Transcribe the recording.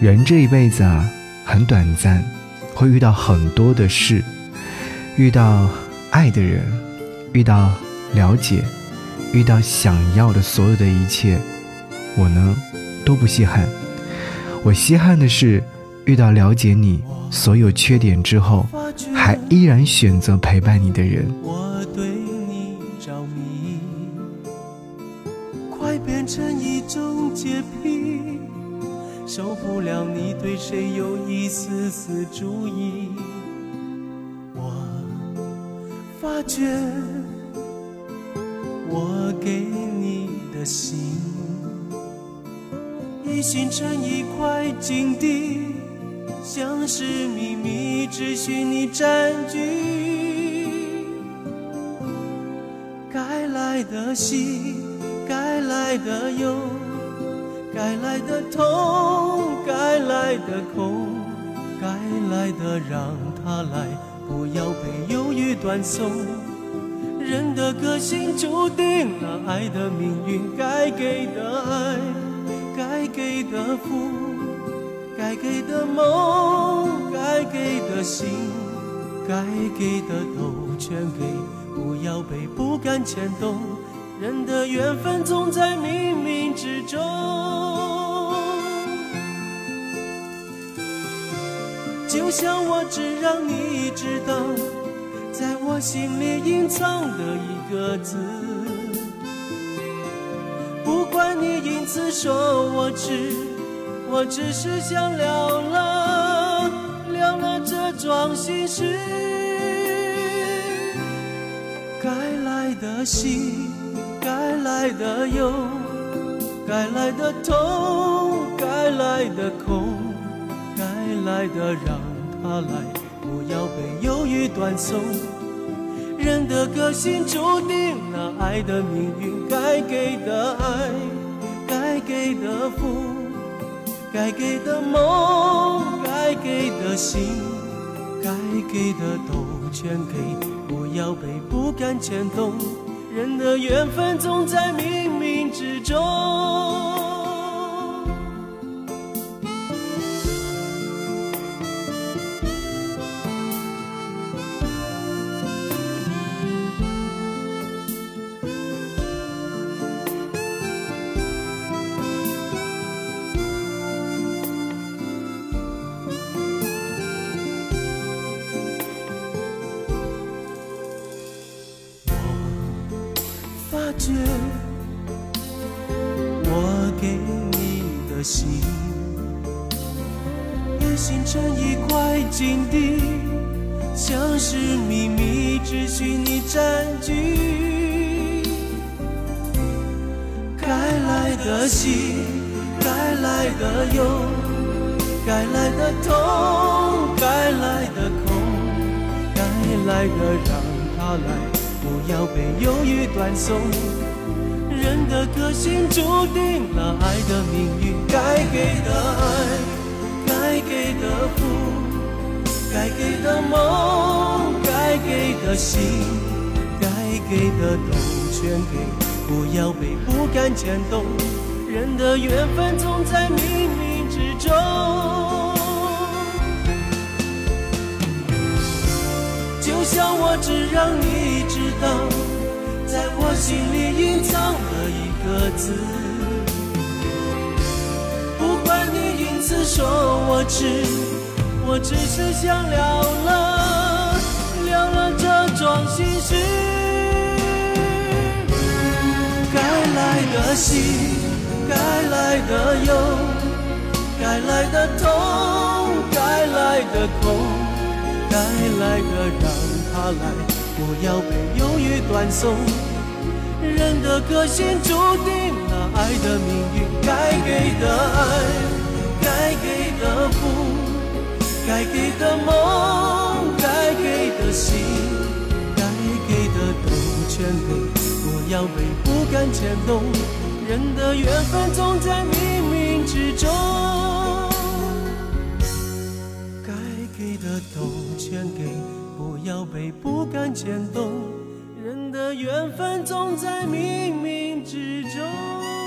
人这一辈子啊，很短暂，会遇到很多的事，遇到爱的人，遇到了解，遇到想要的所有的一切，我呢都不稀罕。我稀罕的是遇到了解你所有缺点之后，还依然选择陪伴你的人。受不了你对谁有一丝丝注意，我发觉我给你的心已形成一块禁地，像是秘密，只许你占据。该来的喜，该来的忧。该来的痛，来的空，该来的让它来，不要被犹豫断送。人的个性注定了爱的命运，该给的爱，该给的福，该给的梦，该给的心，该给的都全给，不要被不甘牵动。人的缘分总在冥冥之中，就像我只让你知道，在我心里隐藏的一个字。不管你因此说我痴，我只是想了了，了了这桩心事。该来的喜。该来的忧，该来的痛，该来的空，来的让他来，不要被犹豫断送。人的个性注定了爱的命运，该给的爱，该给的福，该给的梦，该给的心，该给的都全给，不要被不甘牵动。人的缘分总在冥冥之中，觉我给你的心也形成一块禁地，像是秘密，只许你占据。该来的喜，该来的忧，该来的痛，该来的空，该来的让它来。不要被犹豫断送，人的个性注定了爱的命运。该给的爱，该给的福，该给的梦，该给的心，该给的都全给。不要被不甘牵动，人的缘分总在冥冥之中。就像我只让你知道，在我心里隐藏了一个字。不管你因此说我痴，我只是想了了，了了这桩心事。该来的喜，该来的忧，该来的痛，该来的空。该来的让他来，不要被犹豫断送。人的个性注定了爱的命运，该给的爱，该给的福，该给的梦，该给的心，该给的都全给，不要被不甘牵动。人的缘分总在冥冥之中。你的都全给不要被不敢牵动。人的缘分总在冥冥之中。